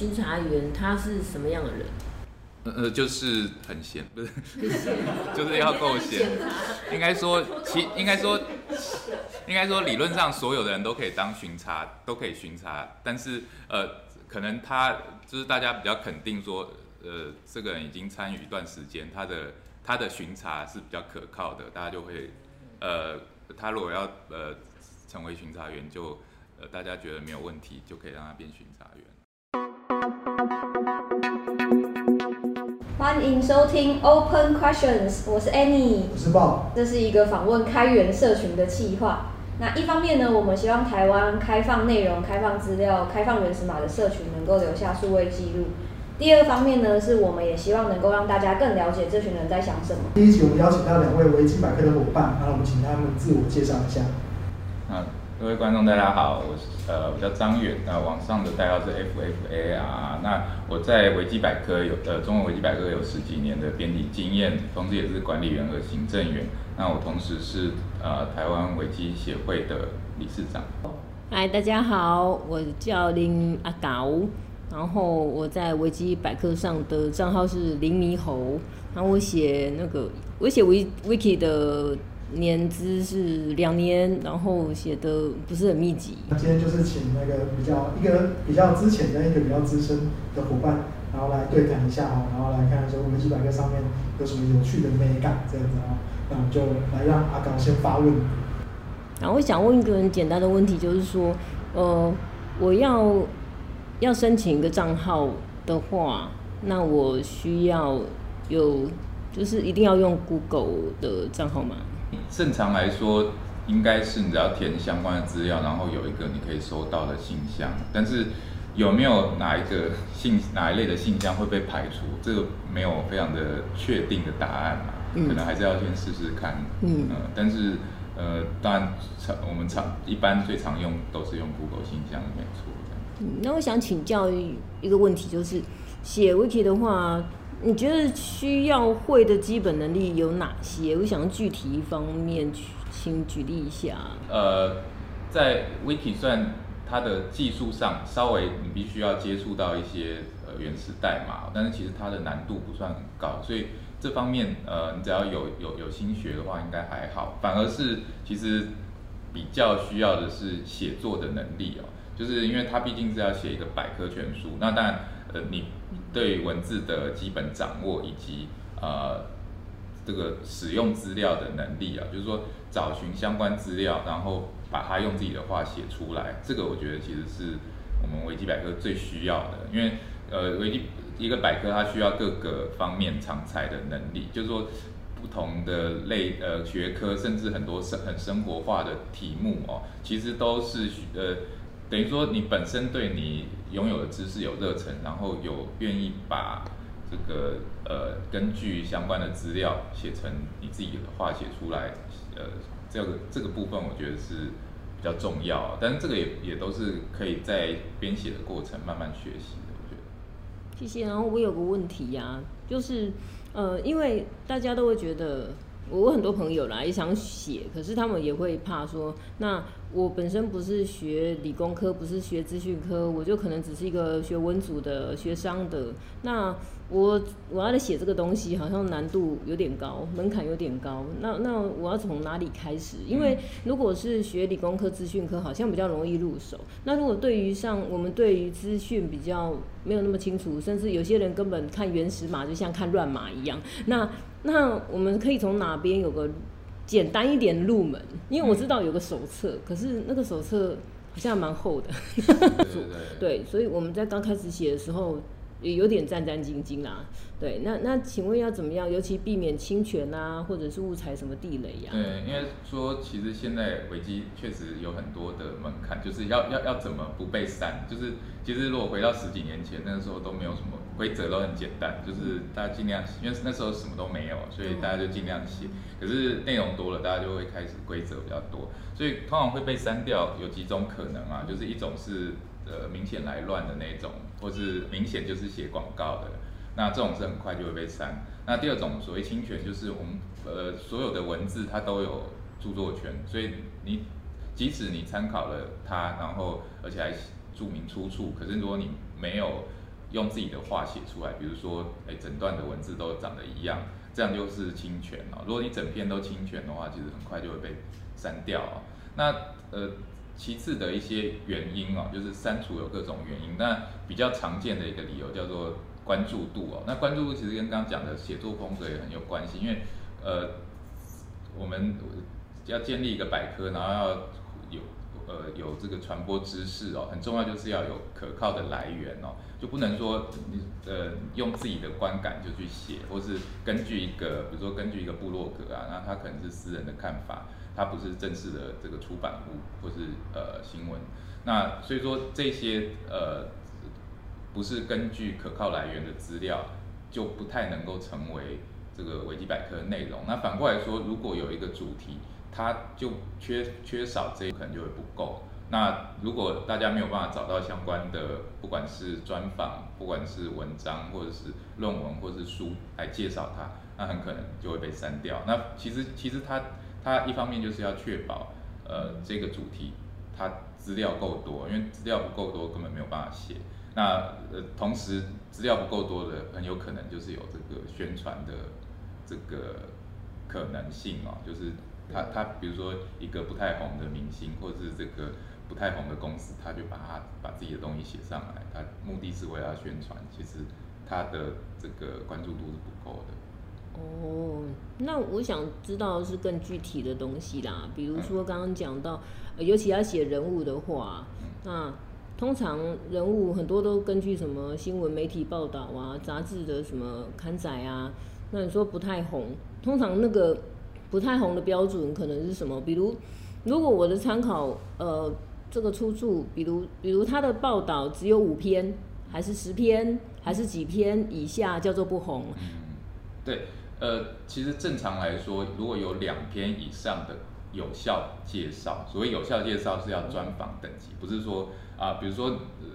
巡查员他是什么样的人？呃，就是很闲，不是，就是要够闲。应该说，其应该说，应该说，理论上所有的人都可以当巡查，都可以巡查。但是，呃，可能他就是大家比较肯定说，呃，这个人已经参与一段时间，他的他的巡查是比较可靠的，大家就会，呃，他如果要呃成为巡查员，就呃大家觉得没有问题，就可以让他变巡查员。欢迎收听 Open Questions，我是 Annie，我是 Bob。这是一个访问开源社群的企划。那一方面呢，我们希望台湾开放内容、开放资料、开放原始码的社群能够留下数位记录。第二方面呢，是我们也希望能够让大家更了解这群人在想什么。第一集我们邀请到两位维基百科的伙伴，然后我们请他们自我介绍一下。啊，各位观众大家好，我是呃我叫张远，那网上的代号是 FFAR。那我在维基百科有呃中文维基百科有十几年的编辑经验，同时也是管理员和行政员。那我同时是呃台湾维基协会的理事长。嗨，大家好，我叫林阿高，然后我在维基百科上的账号是林猕猴，然后我写那个我写维 wiki 的年资是两年，然后写的不是很密集。那今天就是请那个比较一个比较之前跟一个比较资深的伙伴，然后来对谈一下哦，然后来看看说维基百科上面有什么有趣的美感这样子哦。那我们就来让阿刚先发问。然后我想问一个很简单的问题，就是说，呃，我要要申请一个账号的话，那我需要有，就是一定要用 Google 的账号吗？正常来说，应该是你只要填相关的资料，然后有一个你可以收到的信箱。但是有没有哪一个信哪一类的信箱会被排除，这个没有非常的确定的答案嘛？可能还是要先试试看。嗯，但是呃，当然常我们常一般最常用都是用 Google 信箱，没错。嗯，那我想请教一个问题，就是写 Wiki 的话。你觉得需要会的基本能力有哪些？我想具体一方面去，请举例一下。呃，在 Wiki 算它的技术上，稍微你必须要接触到一些呃原始代码，但是其实它的难度不算很高，所以这方面呃你只要有有有心学的话，应该还好。反而是其实比较需要的是写作的能力哦，就是因为它毕竟是要写一个百科全书，那当然呃你。对文字的基本掌握以及呃这个使用资料的能力啊，就是说找寻相关资料，然后把它用自己的话写出来，这个我觉得其实是我们维基百科最需要的，因为呃维基一个百科它需要各个方面常才的能力，就是说不同的类呃学科，甚至很多生很生活化的题目哦，其实都是呃。等于说，你本身对你拥有的知识有热忱，然后有愿意把这个呃根据相关的资料写成你自己的话写出来，呃，这个这个部分我觉得是比较重要。但是这个也也都是可以在编写的过程慢慢学习的。我觉得。谢谢。然后我有个问题呀，就是呃，因为大家都会觉得。我很多朋友啦也想写，可是他们也会怕说，那我本身不是学理工科，不是学资讯科，我就可能只是一个学文组的、学商的，那我我要来写这个东西，好像难度有点高，门槛有点高。那那我要从哪里开始？因为如果是学理工科、资讯科，好像比较容易入手。那如果对于像我们对于资讯比较没有那么清楚，甚至有些人根本看原始码就像看乱码一样，那。那我们可以从哪边有个简单一点入门？因为我知道有个手册，可是那个手册好像蛮厚的。对，所以我们在刚开始写的时候。也有点战战兢兢啦，对，那那请问要怎么样？尤其避免侵权啊，或者是误踩什么地雷呀？对，因为说其实现在危机确实有很多的门槛，就是要要要怎么不被删？就是其实如果回到十几年前，那个时候都没有什么规则，都很简单，就是大家尽量，因为那时候什么都没有，所以大家就尽量写。可是内容多了，大家就会开始规则比较多，所以通常会被删掉有几种可能啊，就是一种是。呃，明显来乱的那种，或是明显就是写广告的，那这种是很快就会被删。那第二种所谓侵权，就是我们呃所有的文字它都有著作权，所以你即使你参考了它，然后而且还注明出处，可是如果你没有用自己的话写出来，比如说，哎，整段的文字都长得一样，这样就是侵权哦。如果你整篇都侵权的话，其实很快就会被删掉哦。那呃，其次的一些原因哦，就是删除有各种原因，那比较常见的一个理由叫做关注度哦。那关注度其实跟刚刚讲的写作风格也很有关系，因为呃，我们要建立一个百科，然后要呃有这个传播知识哦，很重要就是要有可靠的来源哦，就不能说你呃用自己的观感就去写，或是根据一个比如说根据一个部落格啊，那他可能是私人的看法。它不是正式的这个出版物或是呃新闻，那所以说这些呃不是根据可靠来源的资料，就不太能够成为这个维基百科的内容。那反过来说，如果有一个主题，它就缺缺少这一可能就会不够。那如果大家没有办法找到相关的，不管是专访，不管是文章或者是论文或者是书来介绍它，那很可能就会被删掉。那其实其实它。它一方面就是要确保，呃，这个主题它资料够多，因为资料不够多根本没有办法写。那呃，同时资料不够多的，很有可能就是有这个宣传的这个可能性哦，就是他他比如说一个不太红的明星，或者是这个不太红的公司，他就把他把自己的东西写上来，他目的是为了宣传，其实他的这个关注度是不够的。哦，那我想知道是更具体的东西啦，比如说刚刚讲到，尤其要写人物的话，那通常人物很多都根据什么新闻媒体报道啊、杂志的什么刊载啊，那你说不太红，通常那个不太红的标准可能是什么？比如如果我的参考呃这个出处，比如比如他的报道只有五篇，还是十篇，还是几篇以下叫做不红？嗯对。呃，其实正常来说，如果有两篇以上的有效介绍，所谓有效介绍是要专访等级，不是说啊，比如说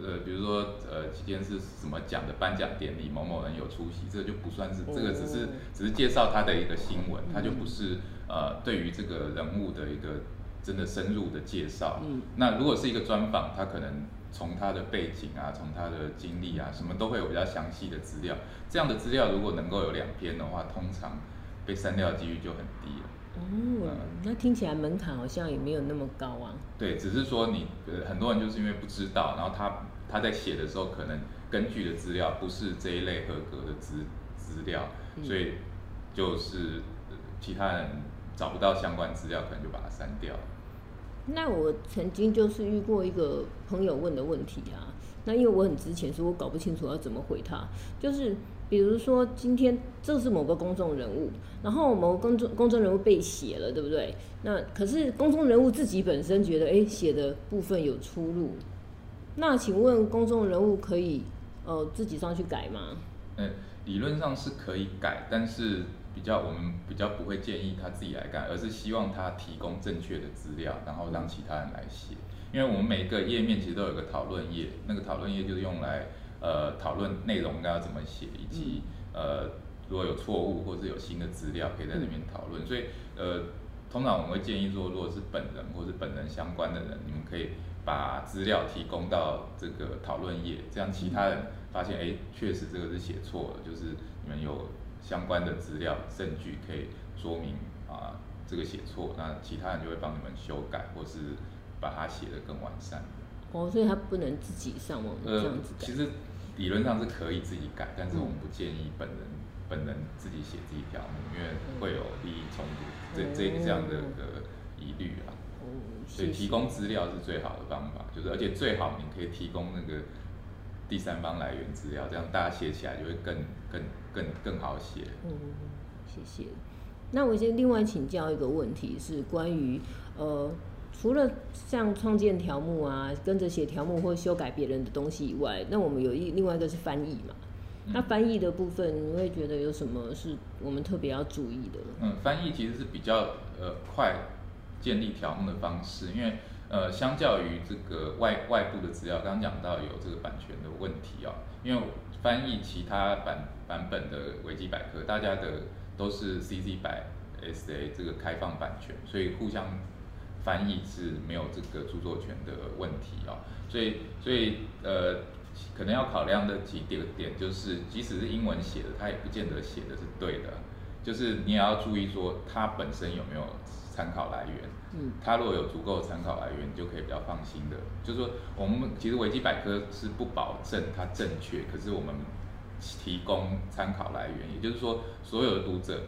呃，比如说呃，今天是什么奖的颁奖典礼，某某人有出席，这个就不算是，这个只是只是介绍他的一个新闻，他就不是呃，对于这个人物的一个真的深入的介绍。嗯，那如果是一个专访，他可能。从他的背景啊，从他的经历啊，什么都会有比较详细的资料。这样的资料如果能够有两篇的话，通常被删掉的几率就很低了。哦，那听起来门槛好像也没有那么高啊。对，只是说你呃很多人就是因为不知道，然后他他在写的时候可能根据的资料不是这一类合格的资资料，所以就是其他人找不到相关资料，可能就把它删掉。那我曾经就是遇过一个朋友问的问题啊，那因为我很值钱，所以我搞不清楚要怎么回他。就是比如说今天这是某个公众人物，然后某个公众公众人物被写了，对不对？那可是公众人物自己本身觉得，哎，写的部分有出入。那请问公众人物可以呃自己上去改吗？嗯，理论上是可以改，但是。比较我们比较不会建议他自己来改，而是希望他提供正确的资料，然后让其他人来写。因为我们每一个页面其实都有个讨论页，那个讨论页就是用来呃讨论内容应该要怎么写，以及呃如果有错误或是有新的资料可以在那边讨论。所以呃通常我们会建议说，如果是本人或是本人相关的人，你们可以把资料提供到这个讨论页，这样其他人发现哎确实这个是写错了，就是你们有。相关的资料证据可以说明啊，这个写错，那其他人就会帮你们修改，或是把它写得更完善。哦，所以他不能自己上网这样子改。其实理论上是可以自己改，但是我们不建议本人本人自己写这一条，因为会有利益冲突，这这这样的个疑虑啊。哦，所以提供资料是最好的方法，就是而且最好你可以提供那个。第三方来源资料，这样大家写起来就会更更更更好写。嗯，谢谢。那我先另外请教一个问题，是关于呃，除了像创建条目啊，跟着写条目或修改别人的东西以外，那我们有一另外一个是翻译嘛？那翻译的部分，你会觉得有什么是我们特别要注意的？嗯，翻译其实是比较呃快建立条目的方式，因为。呃，相较于这个外外部的资料，刚刚讲到有这个版权的问题啊，因为翻译其他版版本的维基百科，大家的都是 CC 百 SA 这个开放版权，所以互相翻译是没有这个著作权的问题啊，所以所以呃，可能要考量的几点点就是，即使是英文写的，它也不见得写的是对的，就是你也要注意说它本身有没有参考来源。嗯，它如果有足够的参考来源，你就可以比较放心的。就是说，我们其实维基百科是不保证它正确，可是我们提供参考来源，也就是说，所有的读者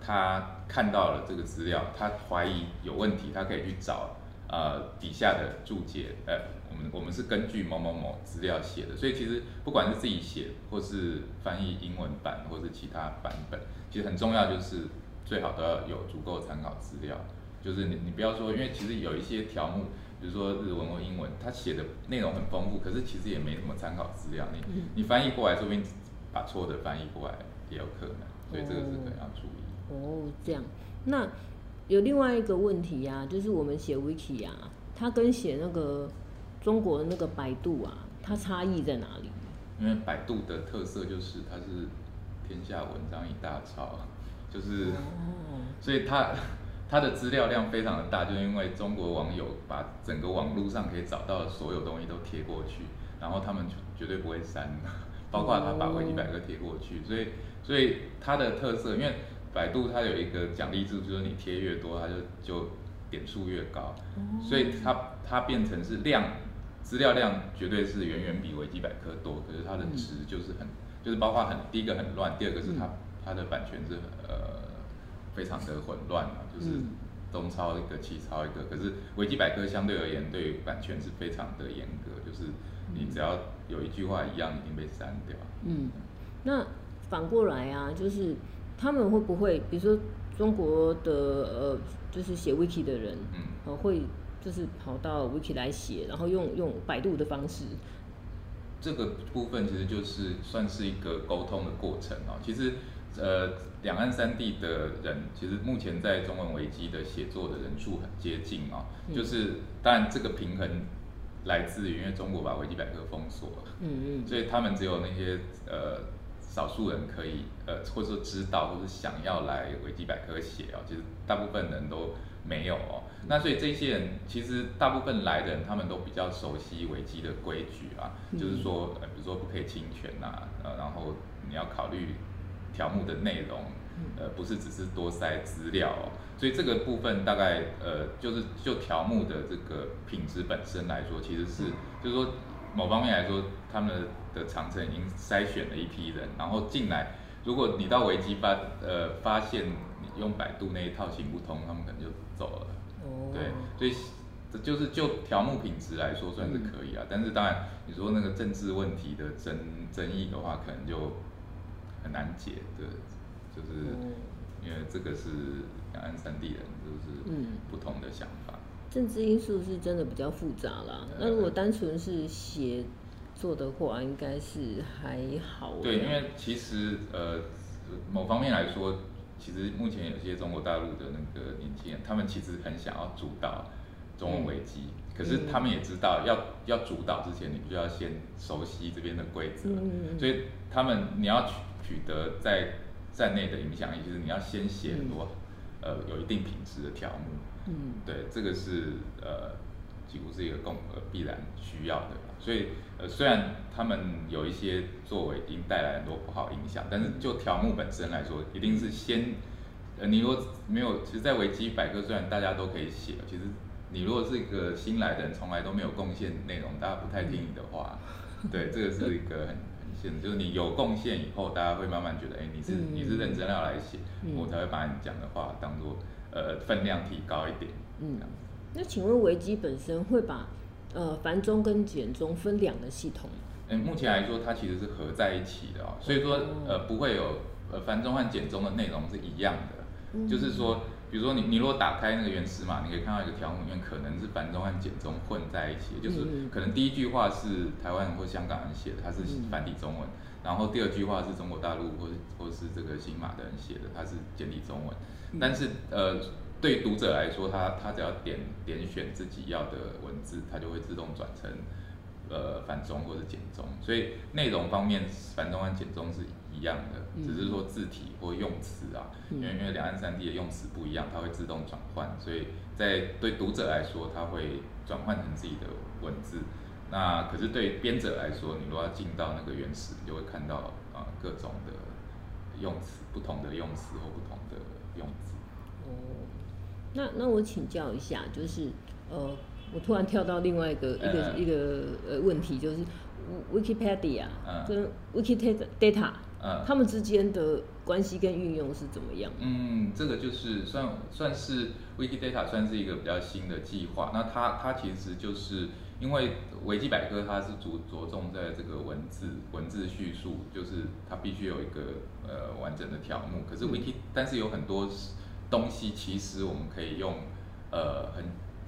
他看到了这个资料，他怀疑有问题，他可以去找呃底下的注解，呃。我们我们是根据某某某资料写的，所以其实不管是自己写，或是翻译英文版，或是其他版本，其实很重要就是最好都要有足够参考资料。就是你你不要说，因为其实有一些条目，比如说日文或英文，它写的内容很丰富，可是其实也没什么参考资料。你你翻译过来，说不定把错的翻译过来也有可能，所以这个是可能要注意。哦，这样。那有另外一个问题呀，就是我们写 wiki 啊，它跟写那个。中国的那个百度啊，它差异在哪里？因为百度的特色就是它是天下文章一大抄，就是，所以它它的资料量非常的大，就因为中国网友把整个网络上可以找到的所有东西都贴过去，然后他们绝对不会删，包括他把维基百科贴过去，所以所以它的特色，因为百度它有一个奖励制，就是你贴越多，它就就点数越高，所以它它变成是量。资料量绝对是远远比维基百科多，可是它的值就是很，就是包括很第一个很乱，第二个是它它的版权是呃非常的混乱嘛，就是东抄一个西抄一个，可是维基百科相对而言对版权是非常的严格，就是你只要有一句话一样已经被删掉。嗯，那反过来啊，就是他们会不会，比如说中国的呃，就是写 wiki 的人，嗯，会。就是跑到 Wiki 来写，然后用用百度的方式。这个部分其实就是算是一个沟通的过程哦。其实，呃，两岸三地的人，其实目前在中文维基的写作的人数很接近哦。就是当然这个平衡来自于因为中国把维基百科封锁了，嗯嗯，所以他们只有那些呃少数人可以呃或者说知道或者想要来维基百科写哦。其实大部分人都。没有哦，那所以这些人其实大部分来的人，他们都比较熟悉维基的规矩啊，就是说，呃，比如说不可以侵权呐，呃，然后你要考虑条目的内容，呃，不是只是多塞资料哦，所以这个部分大概，呃，就是就条目的这个品质本身来说，其实是就是说某方面来说，他们的长城已经筛选了一批人，然后进来，如果你到维基发，呃，发现。用百度那一套行不通，他们可能就走了。哦，对，所以这就是就条目品质来说算是可以啊。但是当然，你说那个政治问题的争争议的话，可能就很难解。对，就是因为这个是两岸三地人就是不同的想法。政治因素是真的比较复杂啦。那如果单纯是写作的话，应该是还好。对，因为其实呃，某方面来说。其实目前有些中国大陆的那个年轻人，他们其实很想要主导中文危机，可是他们也知道要要主导之前，你必须要先熟悉这边的规则，所以他们你要取取得在在内的影响力，就是你要先写很多呃有一定品质的条目，嗯，对，这个是呃几乎是一个共呃必然需要的。所以，呃，虽然他们有一些作为，已经带来很多不好影响，但是就条目本身来说，一定是先，呃，你如果没有，其实，在维基百科虽然大家都可以写，其实你如果是一个新来的人，从来都没有贡献内容，大家不太听你的话，对，这个是一个很很现，就是你有贡献以后，大家会慢慢觉得，哎，你是你是认真要来写，我才会把你讲的话当做呃分量提高一点，嗯，那请问维基本身会把？呃，繁中跟简中分两个系统。嗯，目前来说，它其实是合在一起的哦，所以说呃不会有呃繁中和简中的内容是一样的。就是说，比如说你你如果打开那个原始码，你可以看到一个条目里面可能是繁中和简中混在一起，就是可能第一句话是台湾人或香港人写的，它是繁体中文，然后第二句话是中国大陆或或是这个新马的人写的，它是简体中文。但是呃。对读者来说，他他只要点点选自己要的文字，它就会自动转成呃繁中或者简中。所以内容方面，繁中和简中是一样的，只是说字体或用词啊，因为因为两岸三地的用词不一样，它会自动转换。所以在对读者来说，它会转换成自己的文字，那可是对编者来说，你如果要进到那个原始，你就会看到啊、各种的用词，不同的用词或不同的用字。哦，那那我请教一下，就是呃，我突然跳到另外一个、一个嗯一个呃问题，就是 Wikipedia 嗯跟 Wikidata，嗯他们之间的关系跟运用是怎么样？嗯，这个就是算算是 Wikidata 算是一个比较新的计划。那它它其实就是因为维基百科它是着着重在这个文字文字叙述，就是它必须有一个呃完整的条目。可是 Wiki、但是有很多东西其实我们可以用呃很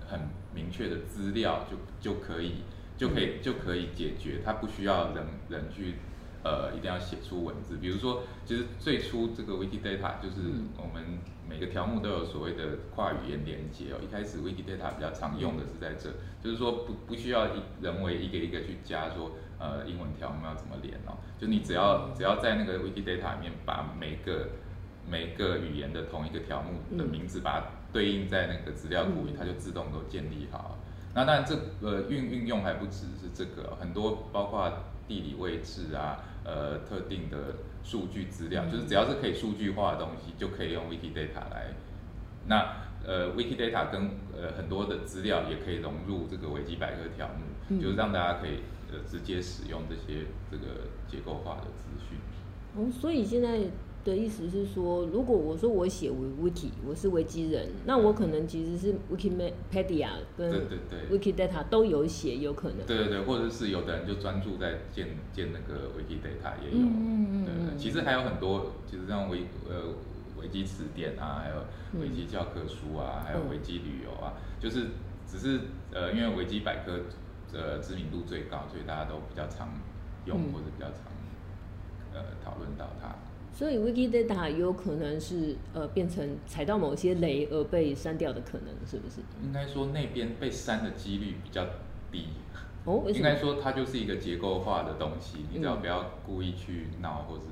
很明确的资料就就可以就可以就可以解决，它不需要人人去呃一定要写出文字。比如说，其实最初这个 Wikidata 就是嗯我们每个条目都有所谓的跨语言连接哦。一开始 Wikidata 比较常用的是在这，就是说不不需要一人为一个一个去加说呃英文条目要怎么连哦，就你只要只要在那个 Wikidata 里面把每个每个语言的同一个条目的嗯名字，把它对应在那个资料库里，嗯它就自动都建立好。那当然，这呃运运用还不只是这个，很多包括地理位置啊，呃，特定的数据资料，就是只要是可以数据化的东西，就可以用 Wikidata 来。那呃，Wikidata 跟呃很多的资料也可以融入这个维基百科条目，嗯就是让大家可以呃直接使用这些这个结构化的资讯。哦，所以现在的意思是说，如果我说我写维 wiki，我是维基人，那我可能其实是 Wikipedia 跟对对对。Wikidata 都有写，有可能。对对对，或者是有的人就专注在建建那个 Wikidata 也有，嗯嗯嗯对对嗯。其实还有很多，其实像维呃维基词典啊，还有维基教科书啊，还有维基旅游啊，就是只是呃因为维基百科呃知名度最高，所以大家都比较常用、嗯。或者比较常呃讨论到它。所以 Wikidata 有可能是呃变成踩到某些雷而被删掉的可能，是不是？应该说那边被删的几率比较低。哦，应该？说它就是一个结构化的东西，你只要嗯不要故意去闹，或是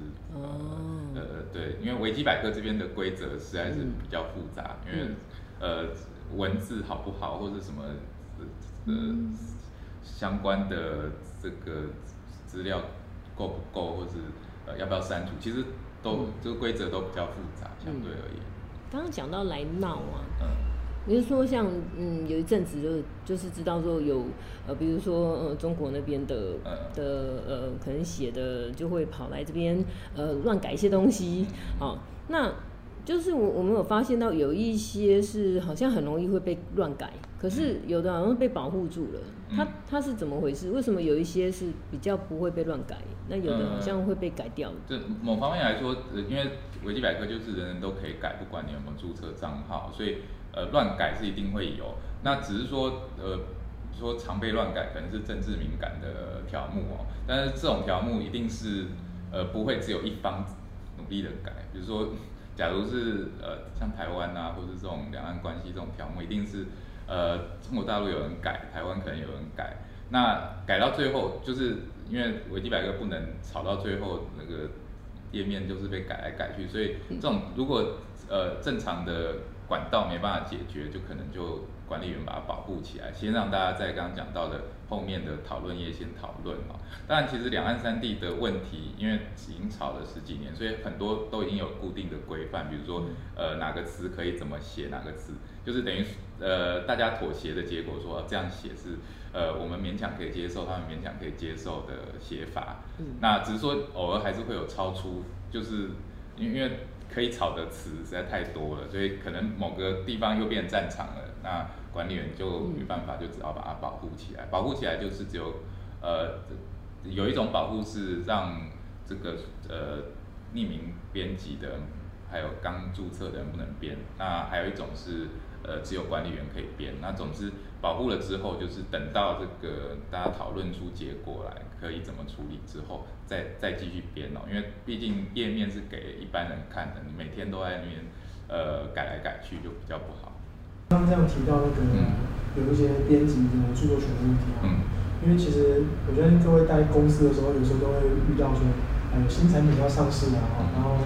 呃、对，因为维基百科这边的规则实在是嗯比较复杂，因为嗯呃文字好不好，或者什么呃嗯相关的这个资料够不够，或是呃要不要删除，其实都嗯。这个规则都比较复杂，相对而言，刚刚讲到来闹啊，嗯。你是说像嗯有一阵子就就是知道说有呃比如说呃中国那边的嗯。的呃可能写的就会跑来这边呃乱改一些东西，哦，那就是我我们有发现到有一些是好像很容易会被乱改，可是有的好像被保护住了，它嗯它是怎么回事？为什么有一些是比较不会被乱改，那有的好像会被改掉？这某方面来说，呃，因为维基百科就是人人都可以改，不管你有没有注册账号，所以呃乱改是一定会有。那只是说呃说常被乱改，可能是政治敏感的条目哦。但是这种条目一定是呃不会只有一方努力的改，比如说假如是呃像台湾啊，或者这种两岸关系这种条目，一定是呃中国大陆有人改，台湾可能有人改。那改到最后，就是因为维基百科不能吵到最后那个页面就是被改来改去，所以这种如果呃正常的管道没办法解决，就可能就管理员把它保护起来，先让大家在刚刚讲到的后面的讨论也先讨论哦。当然，其实两岸三地的问题，因为已经吵了十几年，所以很多都已经有固定的规范，比如说呃哪个词可以怎么写，哪个词就是等于呃大家妥协的结果说，哦这样写是呃我们勉强可以接受，他们勉强可以接受的写法。嗯那只是说偶尔还是会有超出，就是因为因为可以吵的词实在太多了，所以可能某个地方又变战场了，那管理员就没办法，就只好把它保护起来。保护起来就是只有呃有一种保护是让这个呃匿名编辑的，还有刚注册的人不能编，那还有一种是呃只有管理员可以编。那总之保护了之后，就是等到这个大家讨论出结果来，可以怎么处理之后，再再继续编哦。因为毕竟页面是给一般人看的，你每天都在那边呃改来改去，就比较不好。刚刚这样提到那个、嗯。有一些编辑的著作权的问题啊，嗯。因为其实我觉得各位在公司的时候，有时候都会遇到说，呃，有新产品要上市啊，嗯。然后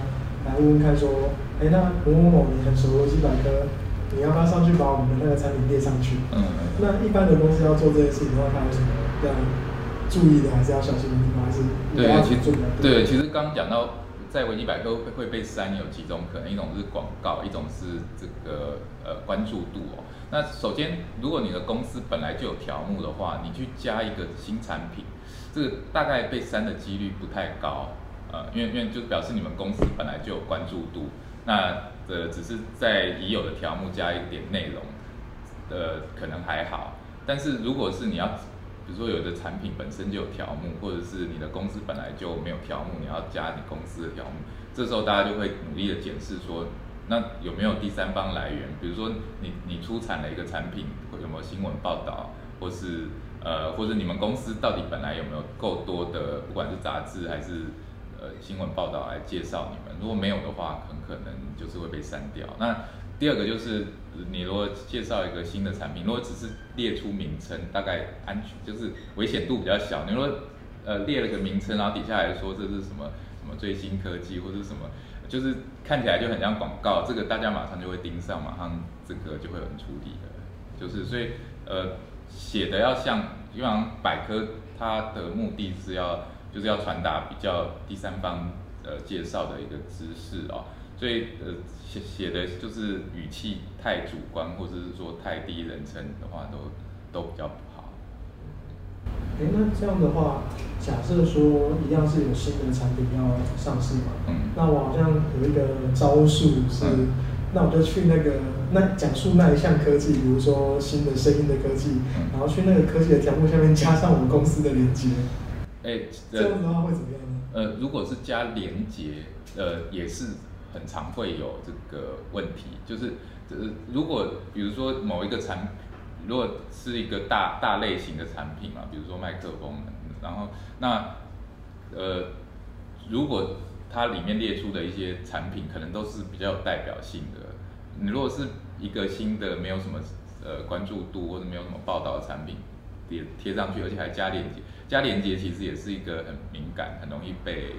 来问问看说，哎，那某某某你很熟维基百科，你要不要上去把我们的那个产品列上去？嗯那一般的公司要做这件事情的话，它有什么要注意的，还是要小心的地方，还是对，其实？对，其实刚刚讲到在维基百科会会被删有几种可能，一种是广告，一种是这个呃关注度哦。那首先，如果你的公司本来就有条目的话，你去加一个新产品，这个大概被删的几率不太高，呃，因为因为就表示你们公司本来就有关注度，那呃只是在已有的条目加一点内容，呃可能还好，但是如果是你要比如说有的产品本身就有条目，或者是你的公司本来就没有条目，你要加你公司的条目，这时候大家就会努力的检视说，那有没有第三方来源？比如说你你出产了一个产品，有没有新闻报道，或是呃或者你们公司到底本来有没有够多的，不管是杂志还是呃新闻报道来介绍你们？如果没有的话，很可能就是会被删掉。那第二个就是你如果介绍一个新的产品，如果只是列出名称，大概安全就是危险度比较小。你如果呃列了个名称，然后底下还说这是什么什么最新科技或者是什么，就是看起来就很像广告，这个大家马上就会盯上，马上这个就会有人处理的。就是所以呃写的要像，基本上百科它的目的是要就是要传达比较第三方呃介绍的一个知识哦。所以呃写写的就是语气太主观，或者是说太第一人称的话，都都比较。哎，那这样的话，假设说一样是有新的产品要上市嘛，嗯那我好像有一个招数是，嗯那我就去那个那讲述那一项科技，比如说新的声音的科技，嗯然后去那个科技的条目下面加上我们公司的连接，哎、这样子的话会怎么样呢？呃，如果是加连接，呃，也是很常会有这个问题，就是呃，如果比如说某一个产，如果是一个大大类型的产品嘛，比如说麦克风，然后那呃，如果它里面列出的一些产品，可能都是比较有代表性的。你如果是一个新的没有什么呃关注度或者没有什么报道的产品，贴贴上去，而且还加链接，加链接其实也是一个很敏感、很容易被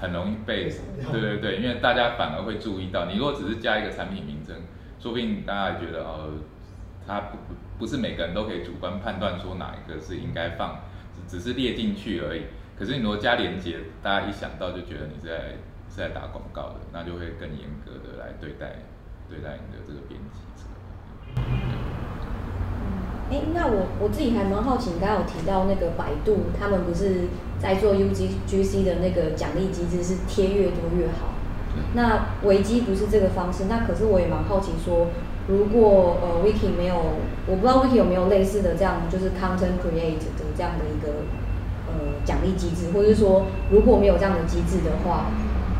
很容易被，对对对，因为大家反而会注意到，你如果只是加一个产品名称，说不定大家也觉得哦，它不不不是每个人都可以主观判断说哪一个是应该放，只只是列进去而已。可是你如果加连接，大家一想到就觉得你是在是在打广告的，那就会更严格的来对待对待你的这个编辑这个。哎，那我我自己还蛮好奇，你刚刚有提到那个百度，他们不是在做 UGC 的那个奖励机制是贴越多越好？那维基不是这个方式，那可是我也蛮好奇说，如果呃 Wiki 没有，我不知道 Wiki 有没有类似的这样，就是 Content Create 的这样的一个呃奖励机制，或者是说如果没有这样的机制的话，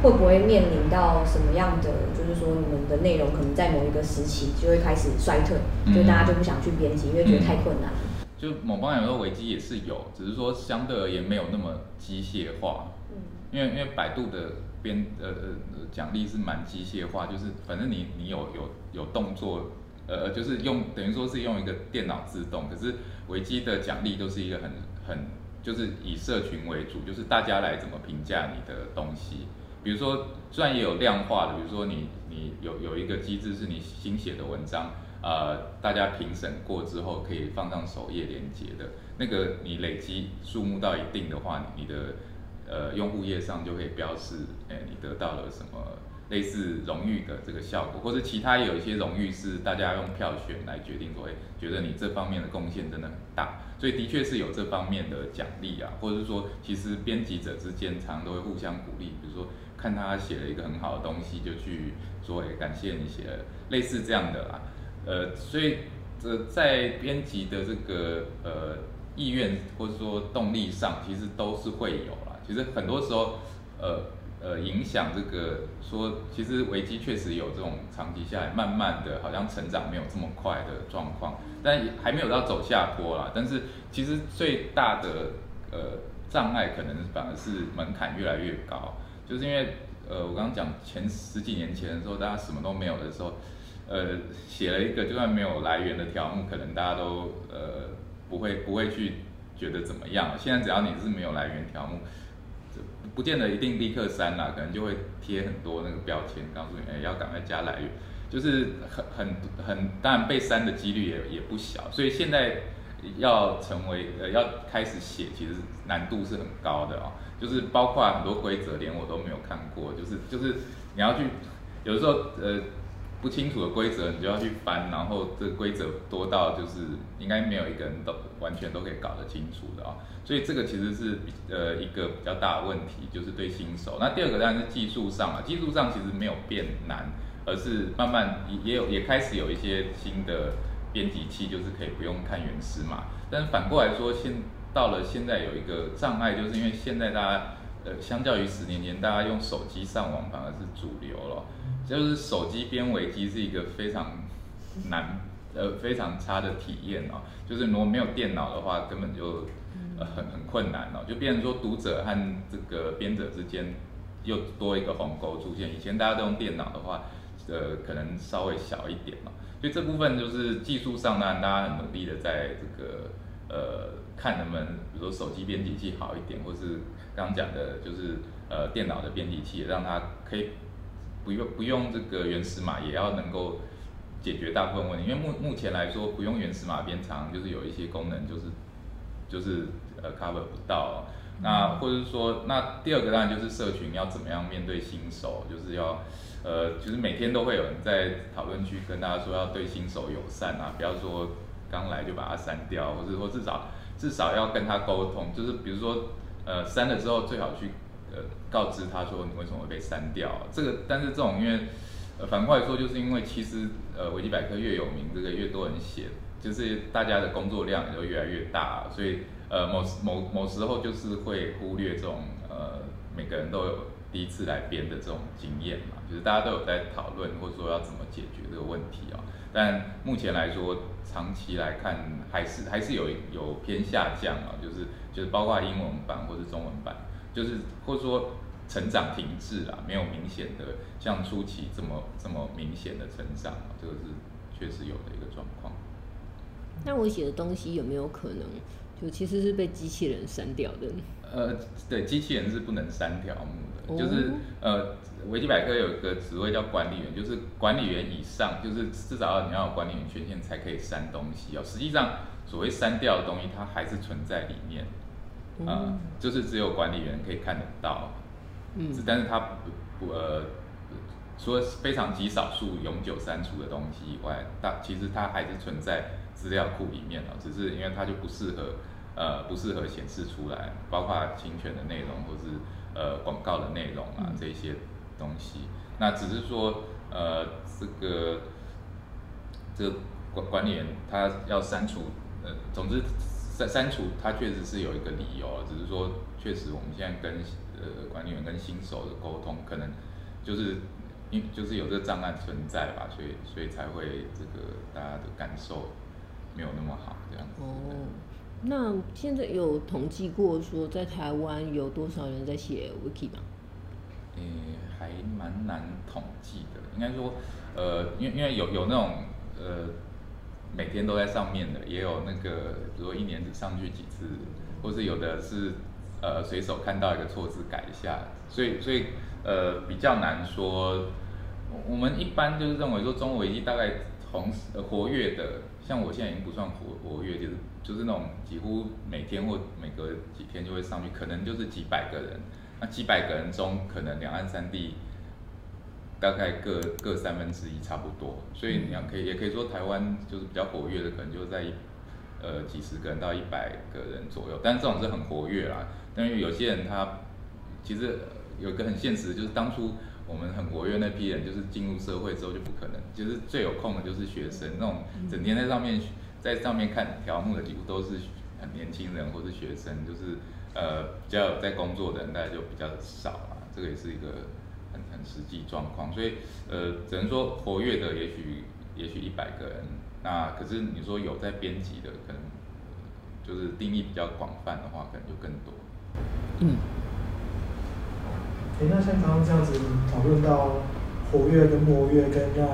会不会面临到什么样的，就是说你们的内容可能在某一个时期就会开始衰退，嗯就大家就不想去编辑，因为觉得太困难。就某方面来说，维基也是有，只是说相对而言没有那么机械化。嗯因为因为百度的编呃呃奖励是蛮机械化，就是反正你你有有有动作，呃就是用等于说是用一个电脑自动，可是维基的奖励都是一个很很就是以社群为主，就是大家来怎么评价你的东西。比如说，虽然也有量化的，比如说你你有有一个机制是你新写的文章，呃，大家评审过之后可以放上首页连接的，那个你累积数目到一定的话，你的呃用户页上就可以标示，哎、你得到了什么类似荣誉的这个效果，或者其他有一些荣誉是大家用票选来决定说，哎、觉得你这方面的贡献真的很大，所以的确是有这方面的奖励啊，或者是说，其实编辑者之间常常都会互相鼓励，比如说看他写了一个很好的东西，就去说，哎、感谢你写了，类似这样的啦，呃，所以这在编辑的这个呃意愿或者说动力上，其实都是会有啦。其实很多时候，呃呃，影响这个说，其实危机确实有这种长期下来，慢慢的好像成长没有这么快的状况，但还没有到走下坡啦。但是其实最大的呃障碍，可能反而是门槛越来越高，就是因为呃我刚刚讲前十几年前的时候，大家什么都没有的时候。呃，写了一个就算没有来源的条目，可能大家都呃不会不会去觉得怎么样。现在只要你是没有来源条目，不见得一定立刻删啦，可能就会贴很多那个标签，告诉你哎要赶快加来源，就是很很很当然被删的几率也也不小。所以现在要成为呃要开始写，其实难度是很高的哦。就是包括很多规则，连我都没有看过。就是就是你要去，有的时候呃不清楚的规则，你就要去翻，然后这规则多到就是应该没有一个人都完全都可以搞得清楚的啊。所以这个其实是比呃一个比较大的问题，就是对新手。那第二个当然是技术上啊，技术上其实没有变难，而是慢慢也也有也开始有一些新的编辑器，就是可以不用看原始码。但是反过来说，现到了现在有一个障碍，就是因为现在大家呃相较于十年前，大家用手机上网反而是主流了，就是手机编维机是一个非常难呃非常差的体验哦，就是如果没有电脑的话，根本就呃。很很困难哦，就变成说读者和这个编者之间又多一个鸿沟出现。以前大家都用电脑的话，呃，可能稍微小一点嘛。所以这部分就是技术上呢，大家很努力的在这个呃看能不能，比如说手机编辑器好一点，或是刚刚讲的就是呃电脑的编辑器，让它可以不用不用这个原始码，也要能够解决大部分问题。因为目目前来说，不用原始码编长，就是有一些功能就是就是。呃，cover 不到，那或者是说，那第二个当然就是社群要怎么样面对新手，就是要，呃，其实每天都会有人在讨论区跟大家说要对新手友善啊，不要说刚来就把它删掉，或者说至少至少要跟他沟通，就是比如说，呃，删了之后最好去呃告知他说你为什么会被删掉，这个但是这种因为呃反过来说，就是因为其实呃维基百科越有名，这个越多人写，就是大家的工作量也就越来越大，所以。呃，某某某时候就是会忽略这种呃，每个人都有第一次来编的这种经验嘛，就是大家都有在讨论或者说要怎么解决这个问题啊。但目前来说，长期来看还是还是有有偏下降啊，就是就是包括英文版或者中文版，就是或者说成长停滞啦，没有明显的像初期这么这么明显的成长，这个是确实有的一个状况。那我写的东西有没有可能？就其实是被机器人删掉的。呃，对，机器人是不能删条目的。就是呃，维基百科有一个职位叫管理员，就是管理员以上，就是至少你要有管理员权限才可以删东西哦。实际上，所谓删掉的东西，它还是存在里面。嗯。就是只有管理员可以看得到。嗯。但是它不不呃，除了非常极少数永久删除的东西以外，大其实它还是存在资料库里面哦。只是因为它就不适合。呃，不适合显示出来，包括侵权的内容或是呃广告的内容啊这些东西。那只是说，呃，这个这个管管理员他要删除，呃，总之删删除它确实是有一个理由，只是说确实我们现在跟呃管理员跟新手的沟通，可能就是因就是有这个障碍存在吧，所以所以才会这个大家的感受没有那么好这样子。哦那现在有统计过说，在台湾有多少人在写 wiki 吗？诶，还蛮难统计的。应该说，呃，因为因为有有那种呃每天都在上面的，也有那个比如说一年只上去几次，或是有的是呃随手看到一个错字改一下，所以所以呃比较难说。我们一般就是认为说，中维基大概同活跃的，像我现在已经不算活活跃，就是。就是那种几乎每天或每隔几天就会上去，可能就是几百个人。那几百个人中，可能两岸三地大概各各三分之一差不多。所以你要可以也可以说，台湾就是比较活跃的，可能就在一呃几十个人到一百个人左右。但是这种是很活跃啦。但是有些人他其实有一个很现实，就是当初我们很活跃那批人，就是进入社会之后就不可能。就是最有空的就是学生，那种整天在上面。在上面看条目的几乎都是很年轻人或是学生，就是呃比较在工作的人，大概就比较少了。这个也是一个实际状况，所以呃只能说活跃的也许也许一百个人，那可是你说有在编辑的，可能就是定义比较广泛的话，可能就更多。嗯。哎，那像刚刚这样子讨论到活跃跟活跃跟那。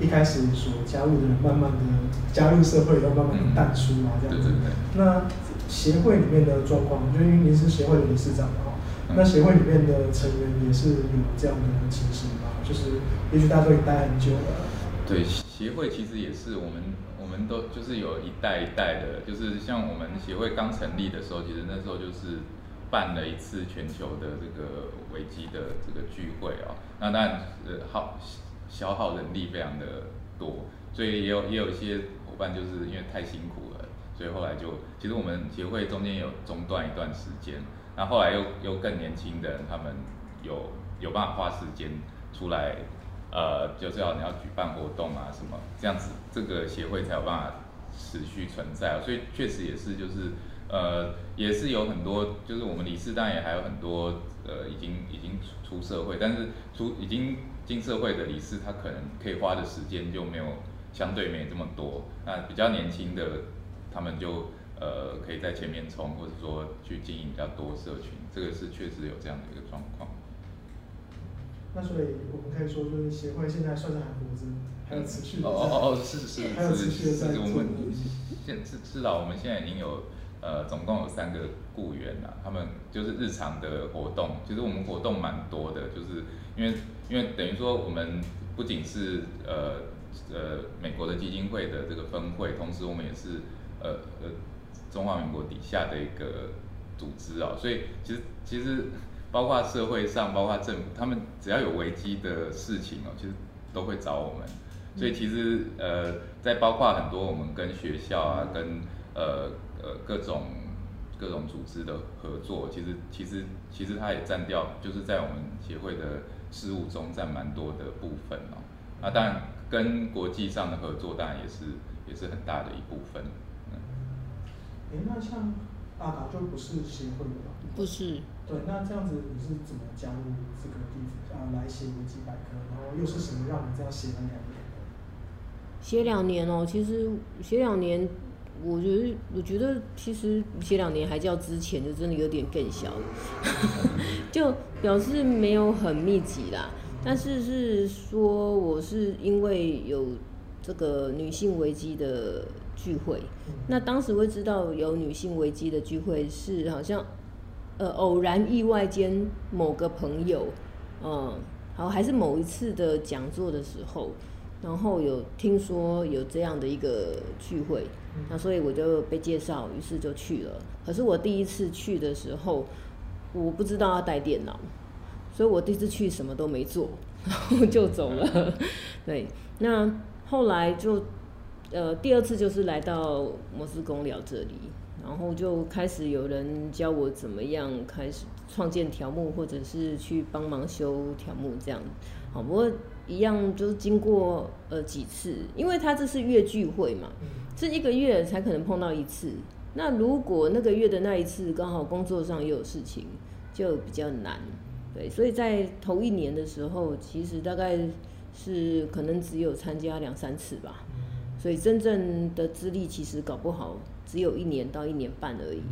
一开始所加入的人，慢慢的加入社会，要慢慢的淡出啊，这样子。那协会里面的状况，就因为您是协会的理事长嘛，那协会里面的成员也是有这样的情形吗？就是也许大家都已经待很久了。对。协会其实也是我们，我们都就是有一代一代的，就是像我们协会刚成立的时候，其实那时候就是办了一次全球的这个危机的这个聚会哦。那当然呃耗消耗人力非常的多，所以也有也有一些伙伴就是因为太辛苦了，所以后来就其实我们协会中间有中断一段时间，那后来又又更年轻的他们有有办法花时间出来。呃，就是要你要举办活动啊，什么这样子，这个协会才有办法持续存在。所以确实也是，就是呃，也是有很多，就是我们理事当然也还有很多，呃，已经已经出出社会，但是出已经进社会的理事，他可能可以花的时间就没有相对没这么多。那比较年轻的，他们就呃可以在前面冲，或者说去经营比较多社群，这个是确实有这样的一个状况。那所以我们可以说，就是协会现在算是还活着，还有持续的。哦哦哦，是是还有持续的在做。我们现是是的，我们现在已经有呃，总共有三个雇员了。他们就是日常的活动，其实我们活动蛮多的，就是因为因为等于说我们不仅是呃呃美国的基金会的这个分会，同时我们也是呃呃中华民国底下的一个组织啊，所以其实其实。包括社会上，包括政府，他们只要有危机的事情哦，其实都会找我们。所以其实呃，在包括很多我们跟学校啊，跟呃呃各种各种组织的合作，其实其实其实它也占掉，就是在我们协会的事务中占蛮多的部分哦。啊，当然跟国际上的合作，当然也是也是很大的一部分。嗯。哎，那像阿达就不是协会的吧？不是。对，那这样子你是怎么加入这个地方啊？来写维基百科，然后又是什么让你这样写了两年？写两年哦，其实写两年，我觉得我觉得其实写两年还叫之前就真的有点更小，就表示没有很密集啦。但是是说我是因为有这个女性危机的聚会，那当时会知道有女性危机的聚会是好像。呃，偶然意外间，某个朋友，嗯，好，还是某一次的讲座的时候，然后有听说有这样的一个聚会，那所以我就被介绍，于是就去了。可是我第一次去的时候，我不知道要带电脑，所以我第一次去什么都没做，然后就走了。对，那后来就，呃，第二次就是来到摩斯公聊这里。然后就开始有人教我怎么样开始创建条目，或者是去帮忙修条目这样。好，不过一样就是经过呃几次，因为他这是月聚会嘛，这一个月才可能碰到一次。那如果那个月的那一次刚好工作上也有事情，就比较难。对，所以在头一年的时候，其实大概是可能只有参加两三次吧。所以真正的资历其实搞不好只有一年到一年半而已。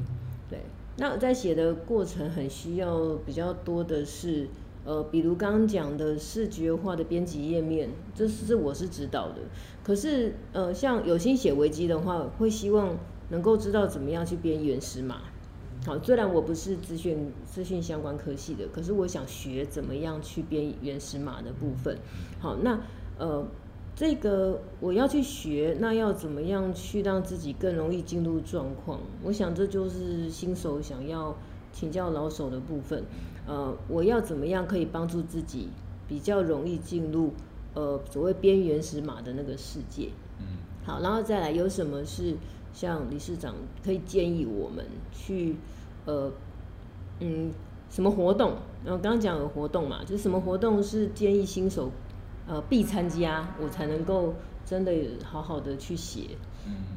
对，那在写的过程很需要比较多的是，呃，比如刚刚讲的视觉化的编辑页面，这是我是知道的。可是，呃，像有心写维基的话，会希望能够知道怎么样去编原始码。好，虽然我不是资讯资讯相关科系的，可是我想学怎么样去编原始码的部分。好，那呃。这个我要去学，那要怎么样去让自己更容易进入状况？我想这就是新手想要请教老手的部分。呃，我要怎么样可以帮助自己比较容易进入呃所谓边缘石码的那个世界？嗯，好，然后再来有什么是像理事长可以建议我们去呃嗯什么活动？然后刚刚讲有活动嘛，就是什么活动是建议新手？呃，必参加，我才能够真的好好的去写。嗯，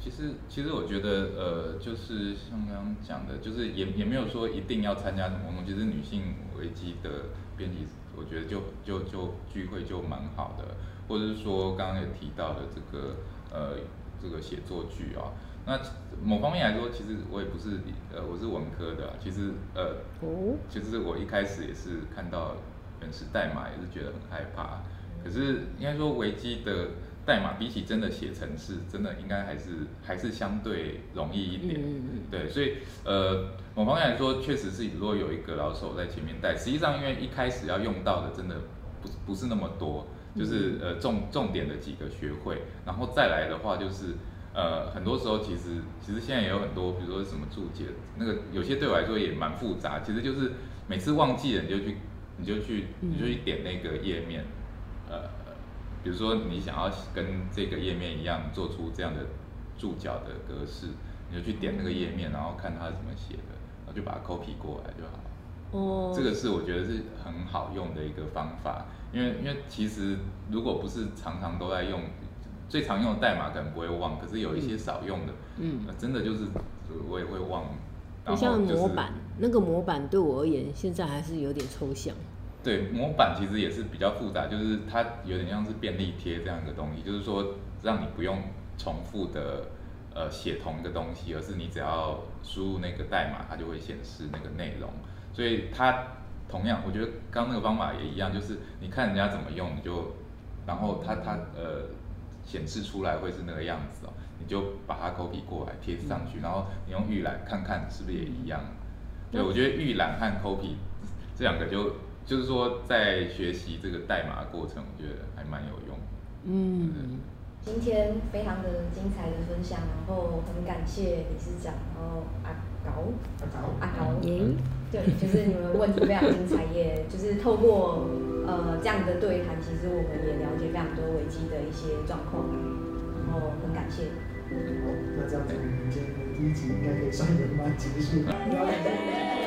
其实其实我觉得，呃，就是像刚刚讲的，就是也也没有说一定要参加。我们其实女性危机的编辑，我觉得就就就聚会就蛮好的，或者是说刚刚也提到的这个呃这个写作剧啊。那某方面来说，其实我也不是呃我是文科的，其实呃，其实我一开始也是看到。原始代码也是觉得很害怕，可是应该说维基的代码比起真的写程式，真的应该还是还是相对容易一点。对，所以呃，某方面来说，确实是如果有一个老手在前面带，实际上因为一开始要用到的真的不不是那么多，就是呃重重点的几个学会，然后再来的话就是呃很多时候其实其实现在也有很多，比如说什么注解，那个有些对我来说也蛮复杂，其实就是每次忘记了你就去你就去你就去点那个页面，呃，比如说你想要跟这个页面一样做出这样的注脚的格式，你就去点那个页面，然后看它是怎么写的，然后就把它 copy 过来就好了。哦，这个是我觉得是很好用的一个方法，因为因为其实如果不是常常都在用，最常用的代码可能不会忘，可是有一些少用的，嗯呃真的就是我也会忘。然后像模板，那个模板对我而言，现在还是有点抽象。对，模板其实也是比较复杂，就是它有点像是便利贴这样一个东西，就是说让你不用重复的呃写同一个东西，而是你只要输入那个代码，它就会显示那个内容。所以它同样，我觉得刚刚那个方法也一样，就是你看人家怎么用，你就然后它它呃显示出来会是那个样子哦，你就把它 copy 过来贴上去，然后你用预览看看是不是也一样。对，我觉得预览和 copy 这两个就就是说在学习这个代码的过程，我觉得还蛮有用。嗯，今天非常的精彩的分享，然后很感谢理事长，然后阿高阿高，阿高，耶，对，就是你们问题非常精彩，也就是透过呃这样的对谈，其实我们也了解非常多危机的一些状况，然后很感谢。好，那这样子我们今天的第一集应该可以算圆满结束。